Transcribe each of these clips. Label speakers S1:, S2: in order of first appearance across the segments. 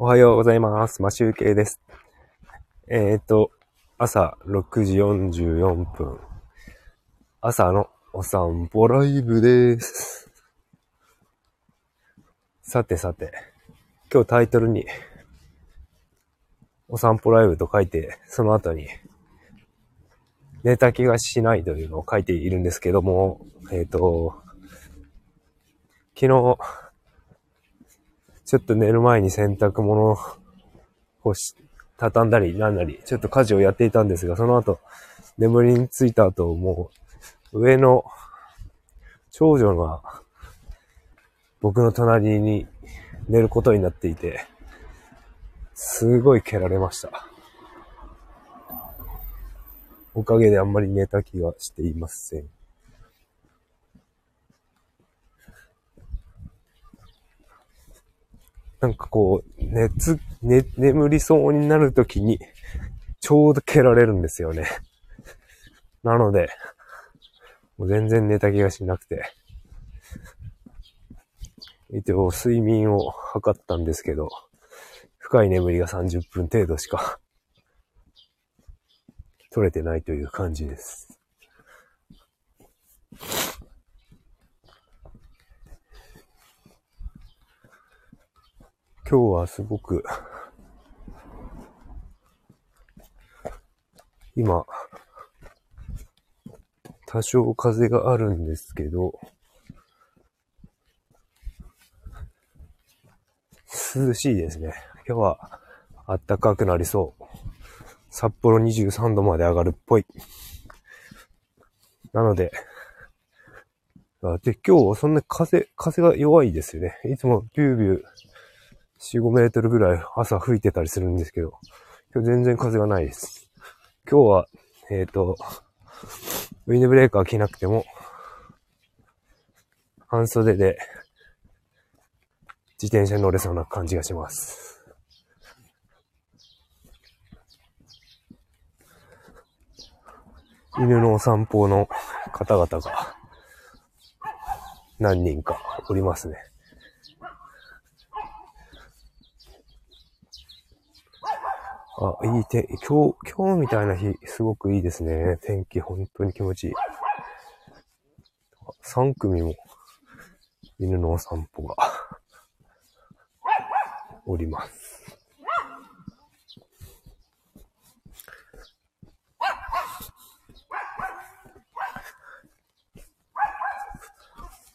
S1: おはようございます。マシュウケイです。えっ、と、朝6時44分。朝のお散歩ライブです。さてさて、今日タイトルに、お散歩ライブと書いて、その後に、寝た気がしないというのを書いているんですけども、えっ、と、昨日、ちょっと寝る前に洗濯物を干し、畳んだりなんなり、ちょっと家事をやっていたんですが、その後、眠りについた後、もう、上の長女が僕の隣に寝ることになっていて、すごい蹴られました。おかげであんまり寝た気がしていません。なんかこう、熱、ね、眠りそうになるときに、ちょうど蹴られるんですよね。なので、もう全然寝た気がしなくて。一応、睡眠を測ったんですけど、深い眠りが30分程度しか、取れてないという感じです。今日はすごく、今、多少風があるんですけど、涼しいですね。今日は暖かくなりそう。札幌23度まで上がるっぽい。なので、で、今日はそんな風、風が弱いですよね。いつもビュービュー4、5メートルぐらい朝吹いてたりするんですけど、今日全然風がないです。今日は、えっ、と、ウィンドブレーカー着なくても、半袖で自転車に乗れそうな感じがします。犬のお散歩の方々が何人かおりますね。あ、いい天、今日、今日みたいな日、すごくいいですね。天気、本当に気持ちいい。3組も、犬のお散歩が、おります。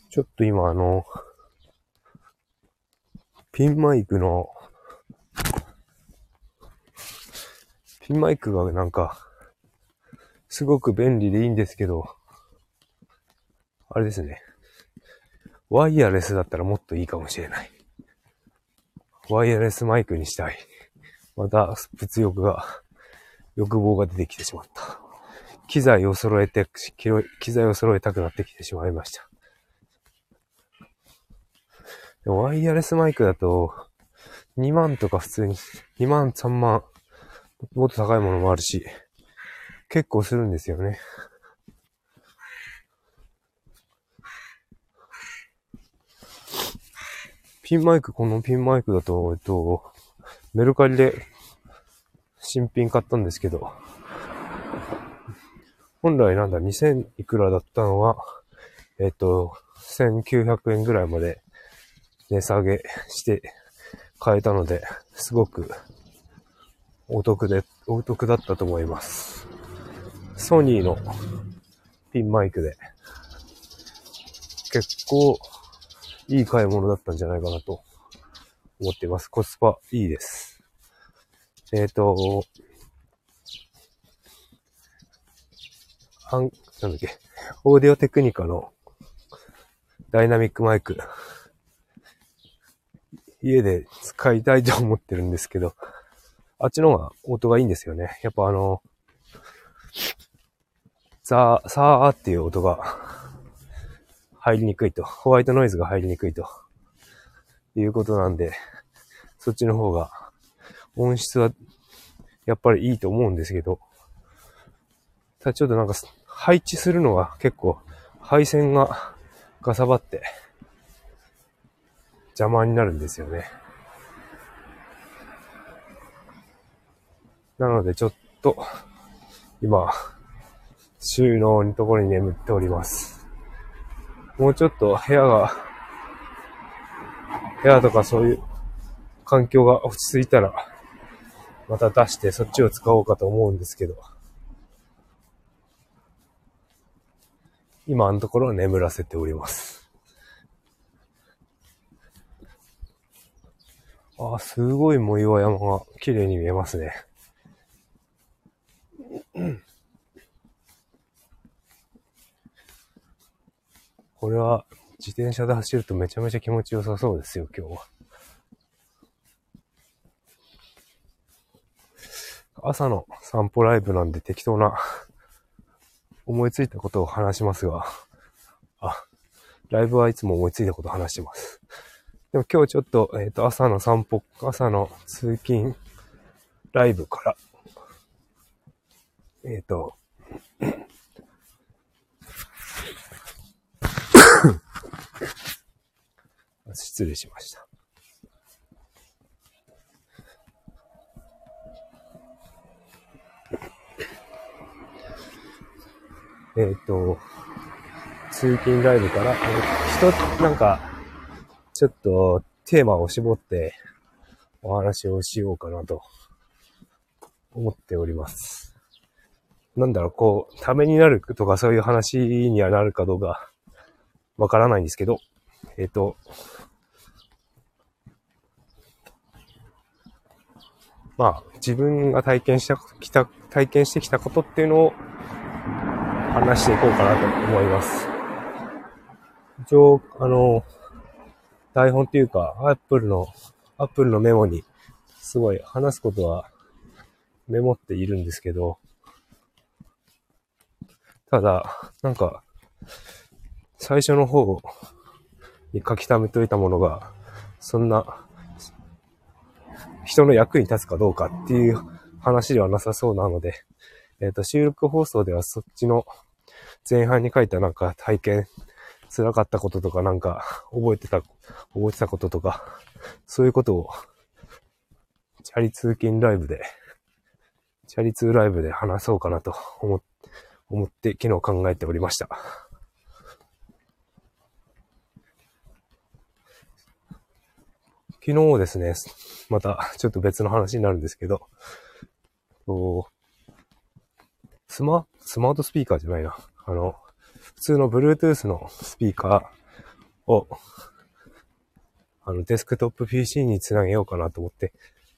S1: ちょっと今あの、ピンマイクの、ピンマイクがなんか、すごく便利でいいんですけど、あれですね。ワイヤレスだったらもっといいかもしれない。ワイヤレスマイクにしたい。また、物欲が、欲望が出てきてしまった。機材を揃えて、機材を揃えたくなってきてしまいました。ワイヤレスマイクだと、2万とか普通に、2万、3万、もっと高いものもあるし、結構するんですよね。ピンマイク、このピンマイクだと、えっと、メルカリで新品買ったんですけど、本来なんだ、2000いくらだったのは、えっと、1900円ぐらいまで値下げして買えたので、すごくお得で、お得だったと思います。ソニーのピンマイクで、結構いい買い物だったんじゃないかなと思っています。コスパいいです。えっ、ー、と、あん、なんだっけ、オーディオテクニカのダイナミックマイク。家で使いたいと思ってるんですけど、あっちの方が音がいいんですよね。やっぱあの、ザー、サーっていう音が入りにくいと。ホワイトノイズが入りにくいと。いうことなんで、そっちの方が音質はやっぱりいいと思うんですけど、ただちょっとなんか配置するのが結構配線がガサバって邪魔になるんですよね。なのでちょっと、今、収納のところに眠っております。もうちょっと部屋が、部屋とかそういう環境が落ち着いたら、また出してそっちを使おうかと思うんですけど、今のところ眠らせております。あ、すごい藻岩山が綺麗に見えますね。これは自転車で走るとめちゃめちゃ気持ちよさそうですよ、今日は。朝の散歩ライブなんで適当な思いついたことを話しますが、あ、ライブはいつも思いついたことを話してます。でも今日ちょっと、えっ、ー、と、朝の散歩、朝の通勤ライブから、えっ、ー、と、失礼しました。えっ、ー、と、通勤ライブから、人、なんか、ちょっとテーマを絞ってお話をしようかなと思っております。なんだろう、こう、ためになるとかそういう話にはなるかどうかわからないんですけど、えっ、ー、と、まあ、自分が体験したきた、体験してきたことっていうのを話していこうかなと思います。一応、あの、台本っていうか、アップルの、アップルのメモに、すごい話すことはメモっているんですけど、ただ、なんか、最初の方に書き溜めといたものが、そんな、人の役に立つかどうかっていう話ではなさそうなので、えっ、ー、と、収録放送ではそっちの前半に書いたなんか体験、辛かったこととかなんか覚えてた、覚えてたこととか、そういうことを、チャリ通勤ライブで、チャリ通ライブで話そうかなと思思って昨日考えておりました。昨日ですね、またちょっと別の話になるんですけど、スマ、スマートスピーカーじゃないな。あの、普通の Bluetooth のスピーカーを、あの、デスクトップ PC につなげようかなと思って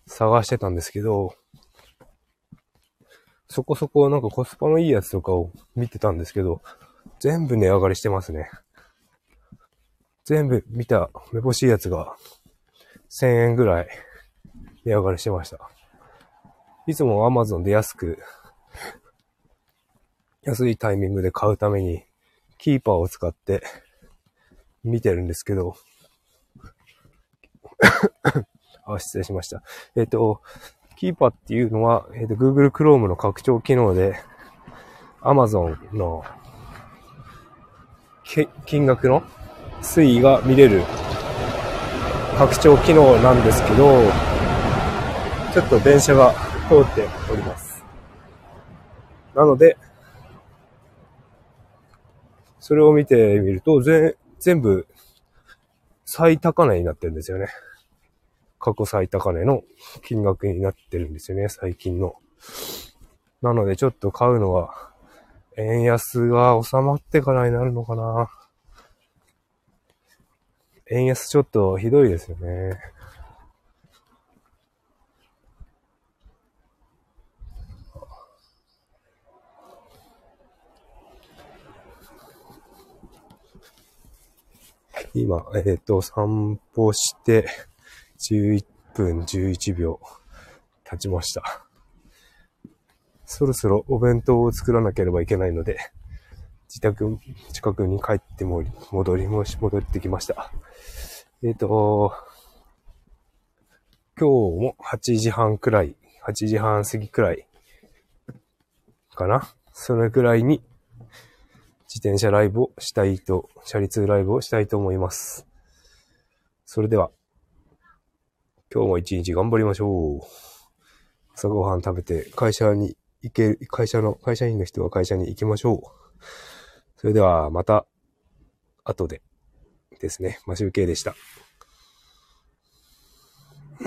S1: 探してたんですけど、そこそこなんかコスパのいいやつとかを見てたんですけど、全部値上がりしてますね。全部見ためぼしいやつが1000円ぐらい値上がりしてました。いつも Amazon で安く、安いタイミングで買うために、キーパーを使って見てるんですけど、あ、失礼しました。えっ、ー、と、キーパーっていうのは、えっ、ー、と、Google Chrome の拡張機能で、Amazon の金額の推移が見れる拡張機能なんですけど、ちょっと電車が通っております。なので、それを見てみると、ぜ、全部最高値になってるんですよね。過去最高値の金額になってるんですよね、最近の。なのでちょっと買うのは、円安が収まってからになるのかな。円安ちょっとひどいですよね。今、えっ、ー、と、散歩して、11分11秒経ちました。そろそろお弁当を作らなければいけないので、自宅近くに帰っても戻り、もし戻ってきました。えっ、ー、と、今日も8時半くらい、8時半過ぎくらいかな。それくらいに自転車ライブをしたいと、シャリ通ライブをしたいと思います。それでは、今日も一日頑張りましょう。朝ごはん食べて会社に行ける、会社の、会社員の人は会社に行きましょう。それではまた、後でですね、マシュウケイでした。